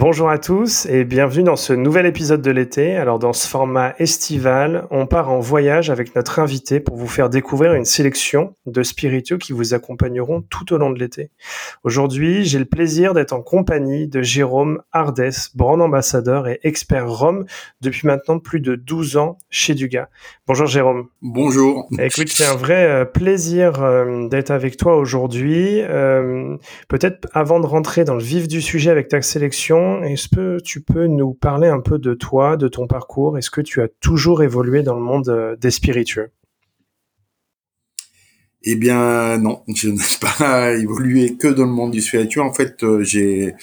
Bonjour à tous et bienvenue dans ce nouvel épisode de l'été. Alors dans ce format estival, on part en voyage avec notre invité pour vous faire découvrir une sélection de spiritueux qui vous accompagneront tout au long de l'été. Aujourd'hui, j'ai le plaisir d'être en compagnie de Jérôme Ardès, brand ambassadeur et expert Rome depuis maintenant plus de 12 ans chez Dugas. Bonjour Jérôme. Bonjour. Écoute, c'est un vrai euh, plaisir euh, d'être avec toi aujourd'hui. Euh, peut-être avant de rentrer dans le vif du sujet avec ta sélection, est-ce que tu peux nous parler un peu de toi, de ton parcours? Est-ce que tu as toujours évolué dans le monde euh, des spiritueux? Eh bien, non, je n'ai pas évolué que dans le monde du spiritueux. En fait, euh, j'ai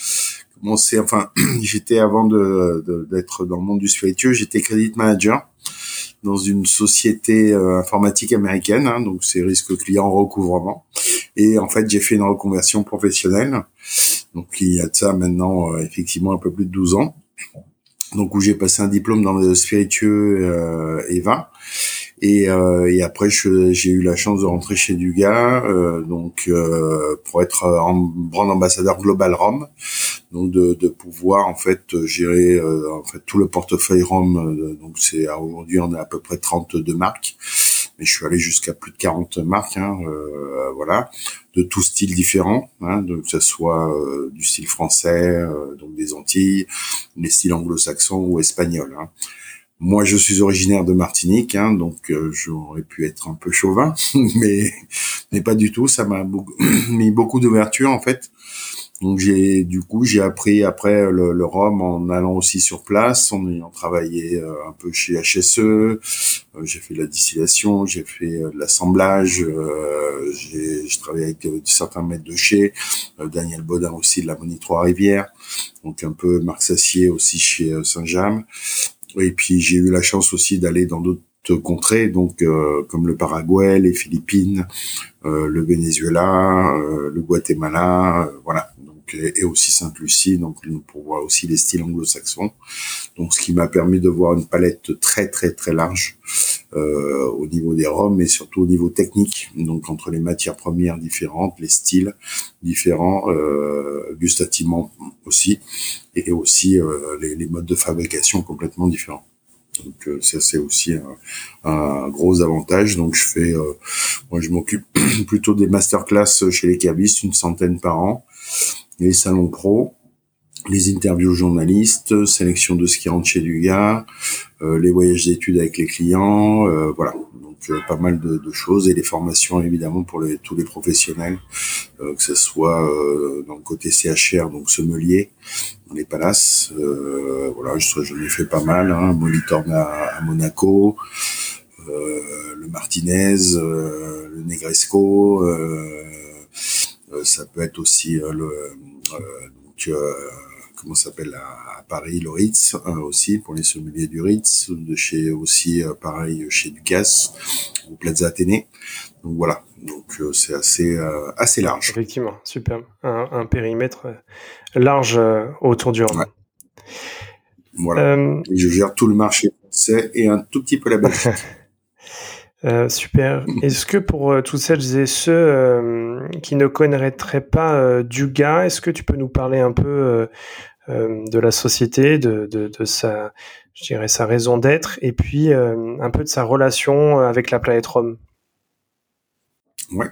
commencé, enfin, j'étais avant d'être dans le monde du spiritueux, j'étais credit manager dans une société euh, informatique américaine, hein, donc c'est risque client recouvrement. Et en fait, j'ai fait une reconversion professionnelle donc il y a de ça maintenant euh, effectivement un peu plus de 12 ans. Donc où j'ai passé un diplôme dans le spiritueux euh, et vin. Et, euh, et après, j'ai eu la chance de rentrer chez Dugas, euh, donc pour être en brand ambassadeur global Rome, donc de, de pouvoir en fait gérer en fait tout le portefeuille Rome. donc c'est aujourd'hui on a à peu près 32 marques mais je suis allé jusqu'à plus de 40 marques, hein, euh, voilà, de tout style différents, hein, donc que ce soit euh, du style français, euh, donc des Antilles, des styles anglo-saxons ou espagnols. Hein. Moi, je suis originaire de Martinique, hein, donc j'aurais pu être un peu chauvin, mais mais pas du tout. Ça m'a mis beaucoup d'ouverture en fait donc j'ai du coup j'ai appris après le, le, rhum en allant aussi sur place, en ayant travaillé euh, un peu chez HSE, euh, j'ai fait la distillation, j'ai fait euh, de l'assemblage, j'ai travaillé avec certains maîtres de chez Daniel Baudin aussi de la Monie Trois-Rivières, donc un peu Marc Sassier aussi chez Saint-James. Et puis j'ai eu la chance aussi d'aller dans d'autres contrées, donc comme le Paraguay, les Philippines, le Venezuela, le Guatemala, voilà et aussi Sainte-Lucie, donc pour voir aussi les styles anglo-saxons. Donc ce qui m'a permis de voir une palette très très très large euh, au niveau des rhums et surtout au niveau technique, donc entre les matières premières différentes, les styles différents, euh, gustativement aussi, et aussi euh, les, modes de fabrication complètement différents. Donc euh, ça c'est aussi un, gros avantage. Donc je fais, moi je m'occupe plutôt des masterclass chez les cavistes, une centaine par an les salons pro, les interviews journalistes, sélection de ce qui rentre chez du gars, euh, les voyages d'études avec les clients, euh, voilà. Donc euh, pas mal de, de, choses et les formations évidemment pour les, tous les professionnels, euh, que ce soit euh, dans le côté CHR, donc sommelier, dans les palaces, voilà, je, j'en ai fait pas mal, hein, à, à Monaco, le Martinez, le Negresco. Ça peut être aussi le euh, donc, euh, comment s'appelle à, Paris, le Ritz hein, aussi pour les sommeliers du Ritz, de chez aussi euh, pareil chez Ducasse ou Plaza Athénée. Donc voilà, donc c'est assez assez large. Effectivement, super, un, périmètre large autour du Rhum. Voilà. je gère tout le marché français et un tout petit peu la Belgique. Euh, super. Est-ce que pour euh, toutes celles et ceux euh, qui ne connaîtraient pas Duga, est-ce que tu peux nous parler un peu de la société, de, de, de, sa, je dirais, sa raison d'être, et puis un peu de sa relation avec la planète Rome? Ouais.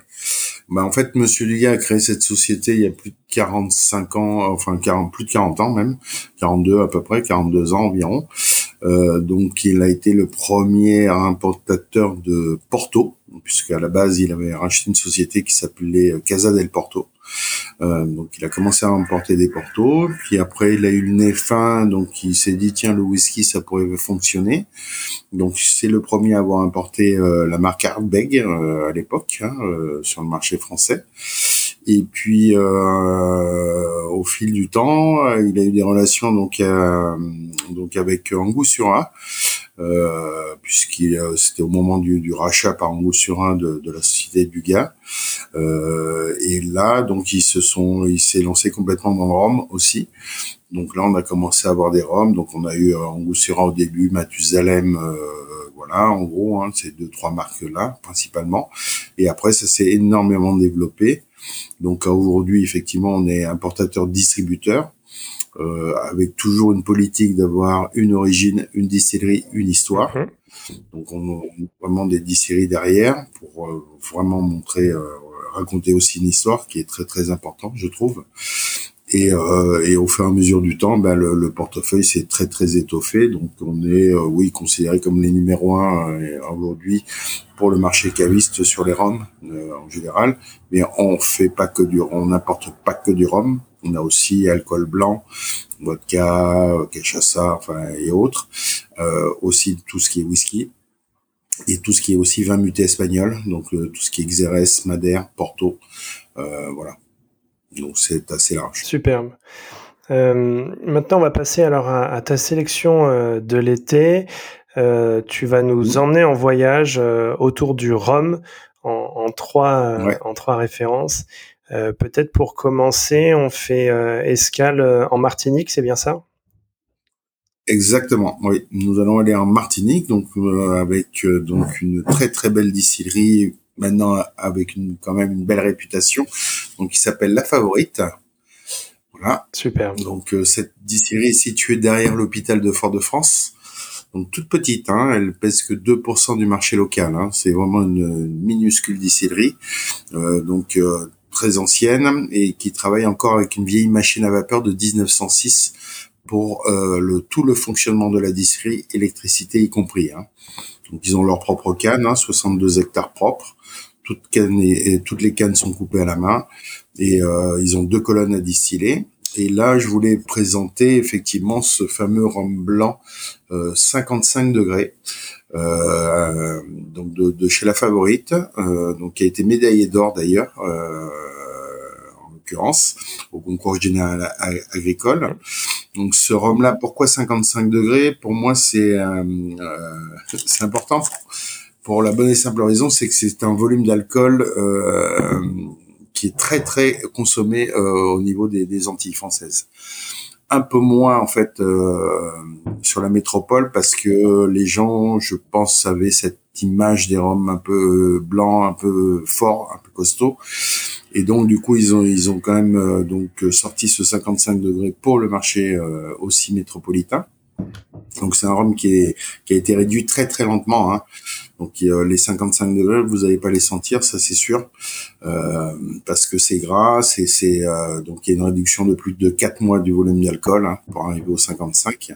Bah en fait, Monsieur Duga a créé cette société il y a plus de 45 ans, enfin 40, plus de 40 ans même, 42 à peu près, 42 ans environ. Euh, donc il a été le premier importateur de Porto, puisqu'à la base, il avait racheté une société qui s'appelait Casa del Porto. Euh, donc, il a commencé à importer des Porto. Puis après, il a eu le nez fin, donc il s'est dit tiens, le whisky, ça pourrait fonctionner. Donc, c'est le premier à avoir importé euh, la marque Ardbeg euh, à l'époque hein, sur le marché français. Et puis, au fil du temps, il a eu des relations donc avec Angoussura euh, puisqu'il c'était au moment du, du rachat par Angousturin de, de la société du gars. Euh, et là, donc ils se sont, il s'est lancé complètement dans le rhum aussi. Donc là, on a commencé à avoir des rhums. Donc on a eu euh, Angousturin au début, Mathusalem. Euh, voilà, en gros, hein, ces deux trois marques là principalement. Et après, ça s'est énormément développé. Donc aujourd'hui, effectivement, on est importateur distributeur euh, avec toujours une politique d'avoir une origine, une distillerie, une histoire. Mhm. Donc on, a vraiment des distilleries derrière pour euh, vraiment montrer, euh, raconter aussi une histoire qui est très très importante, je trouve. Et, euh, et, au fur et à mesure du temps, ben, le, le portefeuille s'est très très étoffé. Donc on est, euh, oui, considéré comme les numéros un aujourd'hui pour le marché caviste sur les rhums en général. Mais on fait pas que du, on n'importe pas que du rhum. On a aussi alcool blanc, vodka, cachaça, enfin et autres. Euh, aussi tout ce qui est whisky et tout ce qui est aussi vin muté espagnol, donc euh, tout ce qui est Xérès, Madère, Porto, euh, voilà. Donc c'est assez large. Superbe. Maintenant, on va passer alors à, ta sélection de l'été. Tu vas nous emmener en voyage autour du Rhum en, en trois en trois références. Euh, peut-être pour commencer, on fait euh, escale euh, en Martinique, c'est bien ça? Exactement, oui. Nous allons aller en Martinique, donc avec donc une très très belle distillerie, maintenant avec une, quand même une belle réputation, donc qui s'appelle La Favorite. Voilà. Super. Donc cette distillerie est située derrière l'hôpital de Fort-de-France. Donc toute petite, hein, elle pèse que 2% du marché local. Hein. C'est vraiment une, minuscule distillerie. Donc très ancienne et qui travaille encore avec une vieille machine à vapeur de 1906 pour euh, le tout le fonctionnement de la distillerie, électricité y compris. Hein. Donc ils ont leur propre canne, hein, 62 hectares propres. Toutes, cannes et, toutes les cannes sont coupées à la main et euh, ils ont deux colonnes à distiller. Et là, je voulais présenter effectivement ce fameux rhum blanc euh, 55 degrés, euh, donc de, de, chez la Favorite, euh, donc qui a été médaillé d'or d'ailleurs. Euh, l'occurrence, au concours général agricole. Donc ce rhum-là, pourquoi 55 degrés? Pour moi, c'est euh, euh, c'est important pour la bonne et simple raison, c'est que c'est un volume d'alcool euh, qui est très très consommé au niveau des, des, Antilles françaises. Un peu moins en fait sur la métropole parce que les gens, je pense, avaient cette image des rhums un peu blancs, un peu forts, un peu costauds. Et donc du coup ils ont ils ont quand même euh, donc euh, sorti ce 55 degrés pour le marché euh, aussi métropolitain. Donc c'est un rhum qui est qui a été réduit très très lentement. Hein. Donc les 55 degrés, vous n'allez pas les sentir, ça c'est sûr, euh, parce que c'est gras, c'est c'est donc il y a une réduction de plus de 4 mois du volume d'alcool hein, pour arriver au 55.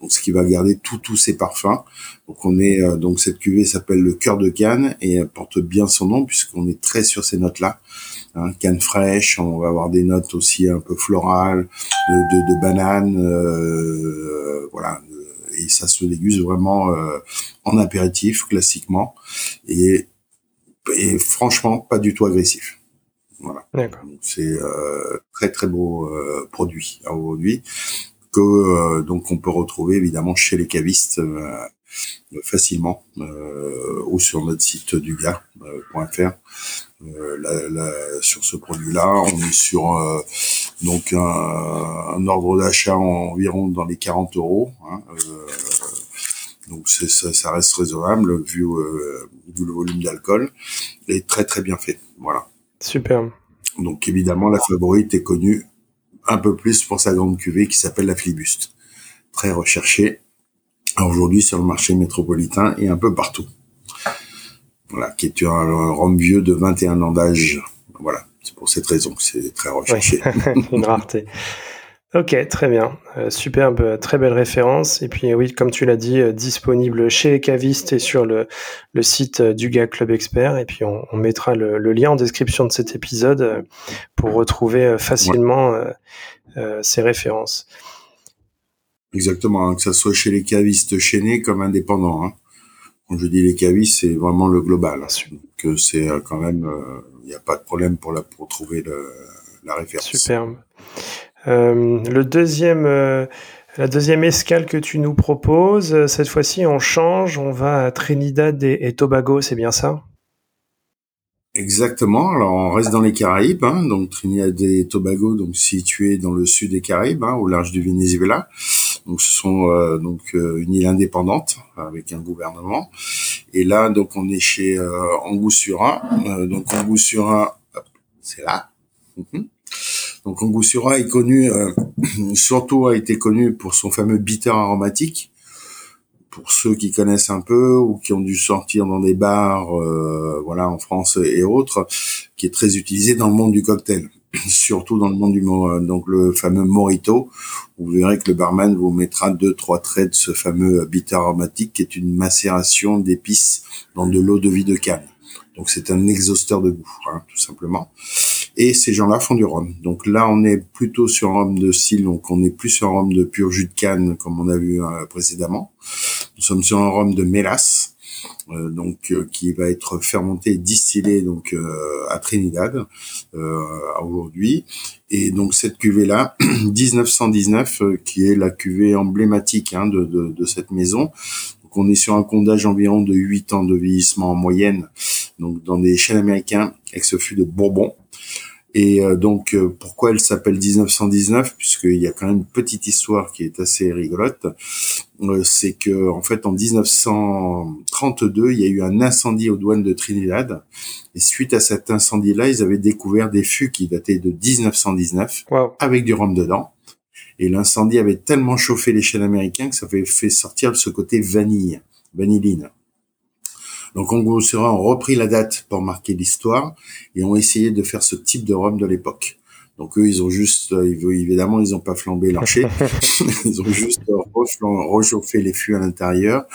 Donc ce qui va garder tout tous ces parfums. Donc on est donc cette cuvée s'appelle le cœur de canne et elle porte bien son nom puisqu'on est très sur ces notes là. Hein, canne fraîche, on va avoir des notes aussi un peu florales, de, de, banane, euh, voilà. Et ça se déguste vraiment euh, en apéritif classiquement et, et franchement pas du tout agressif. Voilà. C'est euh, très très beau euh, produit aujourd'hui que euh, donc on peut retrouver évidemment chez les cavistes facilement ou sur notre site du gars.fr euh, sur ce produit-là. On est sur euh, donc un, ordre d'achat environ dans les 40 euros. Hein, euh, donc ça, ça, reste raisonnable vu, vu le volume d'alcool et très très bien fait. Voilà. Super. Donc évidemment la favorite est connue un peu plus pour sa grande cuvée qui s'appelle la Flibuste, très recherchée aujourd'hui sur le marché métropolitain et un peu partout. Voilà, qui est un rhum vieux de 21 ans d'âge. Voilà, c'est pour cette raison que c'est très recherché. Une rareté. Ok, très bien. Euh, superbe, très belle référence. Et puis oui, comme tu l'as dit, euh, disponible chez les cavistes et sur le, le site euh, du GA Club Expert. Et puis on, on mettra le, le, lien en description de cet épisode euh, pour retrouver facilement ouais. ces références. Exactement, hein, que ça soit chez les cavistes chaînés comme indépendants. Hein. Quand je dis les cavistes, c'est vraiment le global. Que c'est quand même, il n'y a pas de problème pour la pour trouver le, la référence. Superbe. Euh, le deuxième, euh, la deuxième escale que tu nous proposes, euh, cette fois-ci, on change, on va à Trinidad et, et Tobago, c'est bien ça? Exactement. Alors on reste dans les Caraïbes, hein, donc Trinidad et Tobago, donc situé dans le sud des Caraïbes, hein, au large du Venezuela. Donc ce sont euh, donc euh, une île indépendante avec un gouvernement. Et là donc on est chez euh, Angoussura. donc Angoussura, c'est là. -hmm. Donc Angoussura est connu, euh, surtout a été connu pour son fameux bitter aromatique. Pour ceux qui connaissent un peu ou qui ont dû sortir dans des bars, euh, voilà, en France et autres, qui est très utilisé dans le monde du cocktail, surtout dans le monde du donc le fameux morito. Vous verrez que le barman vous mettra deux trois traits de ce fameux bitter aromatique, qui est une macération d'épices dans de l'eau de vie de canne. Donc c'est un exhausteur de goût, hein, tout simplement et ces gens-là font du rhum. Donc là, on est plutôt sur un rhum de style, donc on est plus sur un rhum de pur jus de canne, comme on a vu euh, précédemment. Nous sommes sur un rhum de mélasse, euh, donc euh, qui va être fermenté distillé donc à Trinidad aujourd'hui. Et donc cette cuvée là, 1919, qui est la cuvée emblématique hein, de cette maison. Donc on est sur un condage environ de 8 ans de vieillissement en moyenne, donc dans des chênes américains avec ce fût de Bourbon. Et euh, donc, euh, pourquoi elle s'appelle 1919 Puisqu'il y a quand même une petite histoire qui est assez rigolote. Euh, c'est que, en fait, en 1932, il y a eu un incendie aux douanes de Trinidad. Et suite à cet incendie-là, ils avaient découvert des fûts qui dataient de 1919, wow. avec du rhum dedans. Et l'incendie avait tellement chauffé les chaînes américains que ça avait fait sortir ce côté vanille, vanilline. Donc on sera ont repris la date pour marquer l'histoire et ont essayé de faire ce type de rhum de l'époque. Donc eux, ils ont juste, euh, évidemment, ils n'ont pas flambé l'archer, ils ont juste réchauffé les fûts à l'intérieur.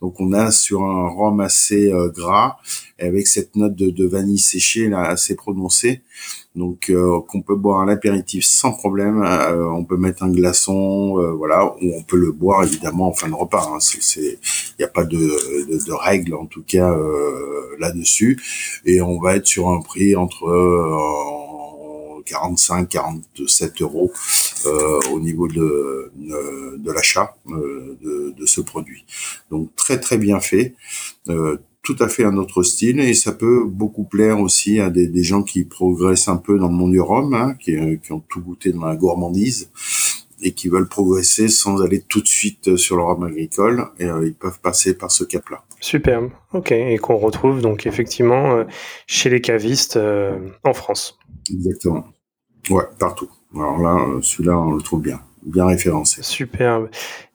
Donc on a sur un rhum assez euh, gras, avec cette note de, de, vanille séchée là assez prononcée. Donc euh, qu'on peut boire à l'apéritif sans problème. Euh, on peut mettre un glaçon, euh, voilà, ou on peut le boire évidemment en fin de repas. Hein. C'est, il n'y a pas de, de, de, règles en tout cas là-dessus. Et on va être sur un prix entre 45, 47 euros euh, au niveau de, de, l'achat euh, de, de, ce produit. Donc très très bien fait. Euh, tout à fait un autre style et ça peut beaucoup plaire aussi à des, des gens qui progressent un peu dans le monde du rhum, hein, qui, qui, ont tout goûté dans la gourmandise et qui veulent progresser sans aller tout de suite sur le rhum agricole et euh, ils peuvent passer par ce cap-là. Superbe, ok, et qu'on retrouve donc effectivement euh, chez les cavistes euh, en France. Exactement, ouais, partout. Alors là, celui-là, on le trouve bien, bien référencé. Superbe.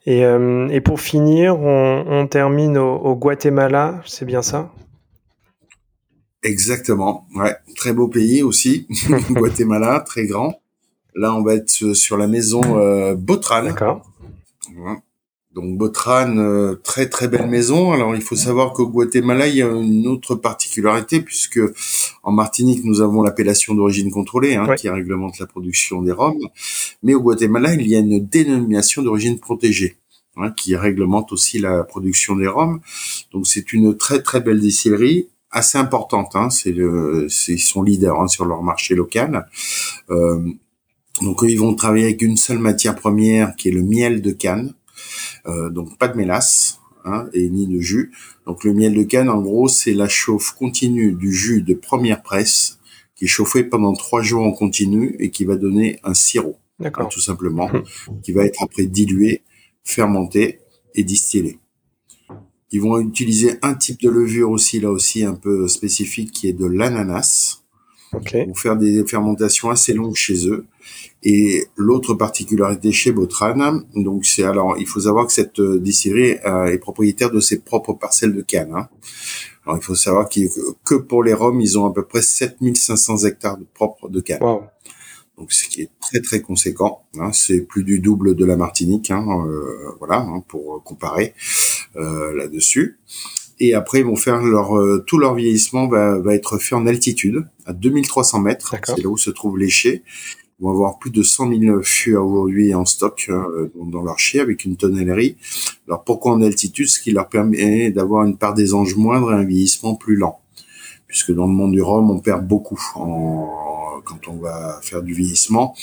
Et, euh, et pour finir, on, on termine au, au Guatemala, c'est bien ça? Exactement, ouais, très beau pays aussi, Guatemala, très grand. Là, on va être sur la maison euh, Botran. D'accord. Ouais. Donc Botran, euh, très très belle maison. Alors il faut savoir qu'au Guatemala, il y a une autre particularité puisque en Martinique, nous avons l'appellation d'origine contrôlée hein, ouais. qui réglemente la production des rhums. Mais au Guatemala, il y a une dénomination d'origine protégée hein, qui réglemente aussi la production des rhums. Donc c'est une très très belle distillerie assez importante. Hein, c'est le, ils sont leaders hein, sur leur marché local. Euh, donc ils vont travailler avec une seule matière première qui est le miel de canne. Euh, donc pas de mélasse hein, et ni de jus. Donc le miel de canne, en gros, c'est la chauffe continue du jus de première presse qui est chauffé pendant trois jours en continu et qui va donner un sirop, hein, tout simplement, qui va être après dilué, fermenté et distillé. Ils vont utiliser un type de levure aussi, là aussi un peu spécifique, qui est de l'ananas. Okay. Vont faire des fermentations assez longues chez eux. Et l'autre particularité chez Botran, donc c'est alors il faut savoir que cette euh, distillerie euh, est propriétaire de ses propres parcelles de canne. Hein. Alors il faut savoir que pour les rhums, ils ont à peu près 7500 hectares de propres de canne. Wow. donc ce qui est très très conséquent. Hein, c'est plus du double de la Martinique, hein, euh, voilà, hein, pour comparer euh, là-dessus. Et après, ils vont faire leur euh, tout leur vieillissement va, va être fait en altitude, à 2300 mètres. C'est là où se trouvent les chais. Ils vont avoir plus de 100 000 fûts aujourd'hui en stock dans leur chai avec une tonnellerie. Alors pourquoi en altitude? Ce qui leur permet d'avoir une part des anges moindre et un vieillissement plus lent. Puisque dans le monde du rhum, on perd beaucoup en, quand on va faire du vieillissement.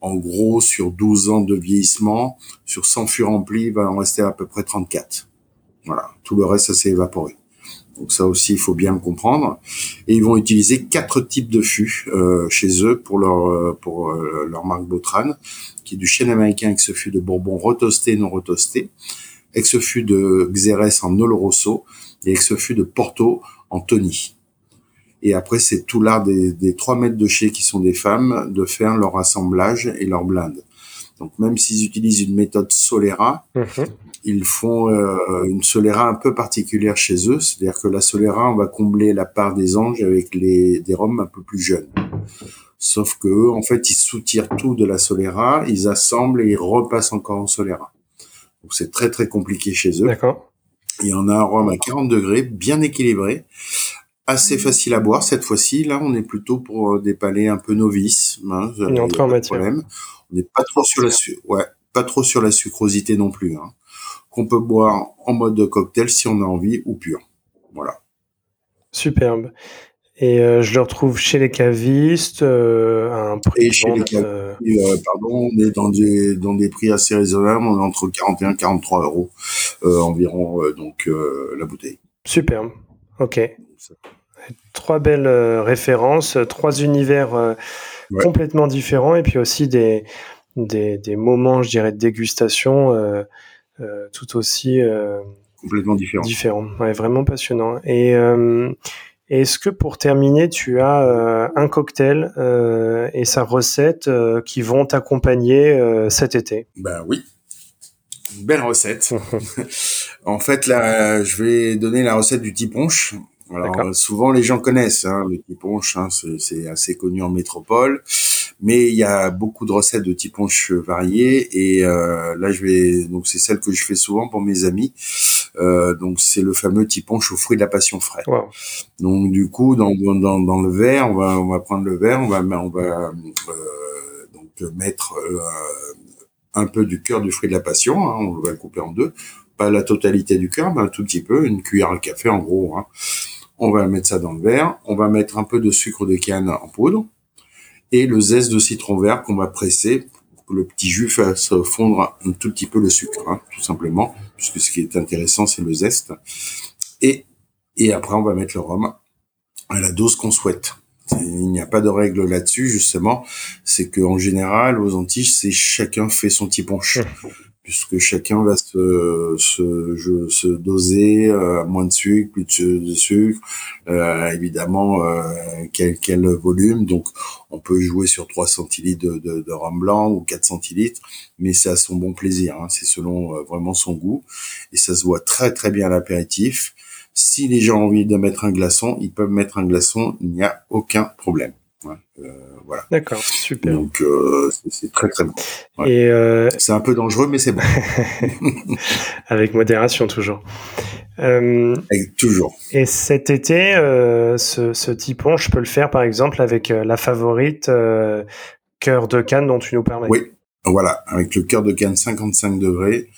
En gros, sur 12 ans de vieillissement, sur 100 fûts remplis, il va en rester à peu près 34. Voilà, tout le reste, ça s'est évaporé. Donc ça aussi, il faut bien le comprendre. Et ils vont utiliser quatre types de fûts euh, chez eux pour leur euh, pour euh, leur marque Botran, qui est du chêne américain avec ce fût de Bourbon retoasté non retoasté, avec ce fût de Xérès en Oloroso et avec ce fût de Porto en Tony. Et après, c'est tout l'art des, 3 mètres de chez qui sont des femmes de faire leur assemblage et leur blinde. Donc même s'ils utilisent une méthode Solera, mhm. ils font euh, une Solera un peu particulière chez eux, c'est-à-dire que la Solera, on va combler la part des anges avec les des roms un peu plus jeunes. Sauf que eux, en fait, ils soutirent tout de la Solera, ils assemblent et ils repassent encore en Solera. Donc c'est très très compliqué chez eux. D'accord. Il y en a un rhum à 40 degrés, bien équilibré, assez facile à boire cette fois-ci. Là, on est plutôt pour des palais un peu novices. Hein, Une entrée en matière. Problème. On n'est pas trop sur la ouais, pas trop sur la sucrosité non plus. Hein. Qu'on peut boire en mode de cocktail si on a envie ou pur. Voilà. Superbe. Et euh, je le retrouve chez les cavistes euh, à un prix. Et chez les cavistes, euh, pardon, on est dans des dans des prix assez raisonnables, on est entre 41 et 43 euros environ donc la bouteille. Superbe. Ok. Trois belles références, trois univers complètement différents et puis aussi des, des, des, moments, je dirais, de dégustation euh, euh, tout aussi euh, complètement différents. Différents, ouais, vraiment passionnant. Et est-ce que pour terminer, tu as un cocktail et sa recette qui vont t'accompagner cet été? Ben oui, une belle recette. en fait, là, je vais donner la recette du tiponche. Alors souvent les gens connaissent hein, le tiponche, hein, c'est assez connu en métropole, mais il y a beaucoup de recettes de tiponche variées et euh, là je vais donc c'est celle que je fais souvent pour mes amis. Euh, donc c'est le fameux tiponche aux fruits de la passion frais. Donc du coup dans, dans, dans le verre, on va on va prendre le verre, on va on va euh, donc mettre euh, un peu du cœur du fruit de la passion, hein, on va le couper en deux pas la totalité du cœur, mais un tout petit peu, une cuillère à café en gros. Hein. On va mettre ça dans le verre. On va mettre un peu de sucre de canne en poudre et le zeste de citron vert qu'on va presser pour que le petit jus fasse fondre un tout petit peu le sucre, hein, tout simplement, puisque ce qui est intéressant, c'est le zeste. Et, et après, on va mettre le rhum à la dose qu'on souhaite. Il n'y a pas de règle là-dessus, justement. C'est qu'en général, aux Antilles, c'est chacun fait son petit punch puisque chacun va se, se, se doser euh, moins de sucre, plus de, sucre, euh, évidemment euh, quel, quel volume. Donc on peut jouer sur 3 centilitres de rhum blanc ou 4 centilitres, mais c'est à son bon plaisir. Hein, c'est selon euh, vraiment son goût et ça se voit très très bien à l'apéritif. Si les gens ont envie de mettre un glaçon, ils peuvent mettre un glaçon, il n'y a aucun problème. Euh, voilà. D'accord, super. Donc euh, c'est très très bon. Et euh, c'est un peu dangereux, mais c'est bon. Avec modération toujours. toujours. Et cet été, ce, ce typon, je peux le faire par exemple avec la favorite cœur de canne dont tu nous parlais. Oui, voilà, avec le cœur de canne 55 degrés,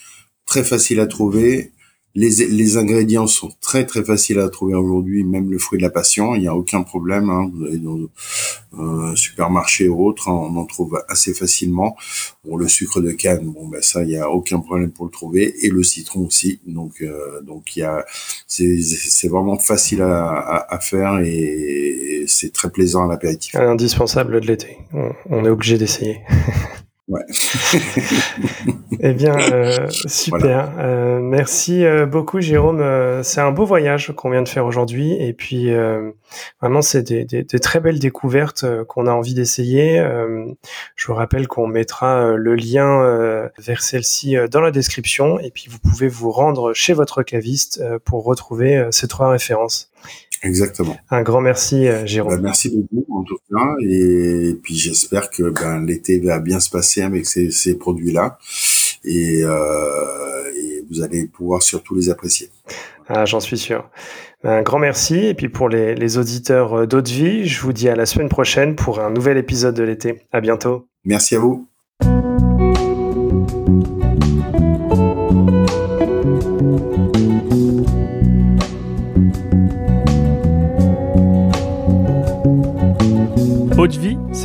très facile à trouver. Les, les, ingrédients sont très très faciles à trouver aujourd'hui, même le fruit de la passion, il n'y a aucun problème. Hein. Vous allez dans un euh, supermarché ou autre, hein, on en trouve assez facilement. Bon, le sucre de canne, bon ben ça, il n'y a aucun problème pour le trouver, et le citron aussi. Donc euh, donc il y a, c'est vraiment facile à, à, faire et, c'est très plaisant à l'apéritif. Indispensable de l'été. on est obligé d'essayer. Ouais. eh bien, euh, super. Euh, merci euh, beaucoup, Jérôme. c'est un beau voyage qu'on vient de faire aujourd'hui. Et puis, vraiment, c'est des, des, des, très belles découvertes qu'on a envie d'essayer. je vous rappelle qu'on mettra le lien vers celle-ci dans la description. Et puis, vous pouvez vous rendre chez votre caviste pour retrouver ces trois références. Exactement. Un grand merci, euh, Jérôme. Bah, merci beaucoup, en tout cas. Et puis, j'espère que ben, l'été va bien se passer avec ces, ces produits-là. Et, euh, et, vous allez pouvoir surtout les apprécier. Ah, J'en suis sûr. Un grand merci. Et puis, pour les, les auditeurs euh, d'Eau de Vie, je vous dis à la semaine prochaine pour un nouvel épisode de l'été. À bientôt. Merci à vous.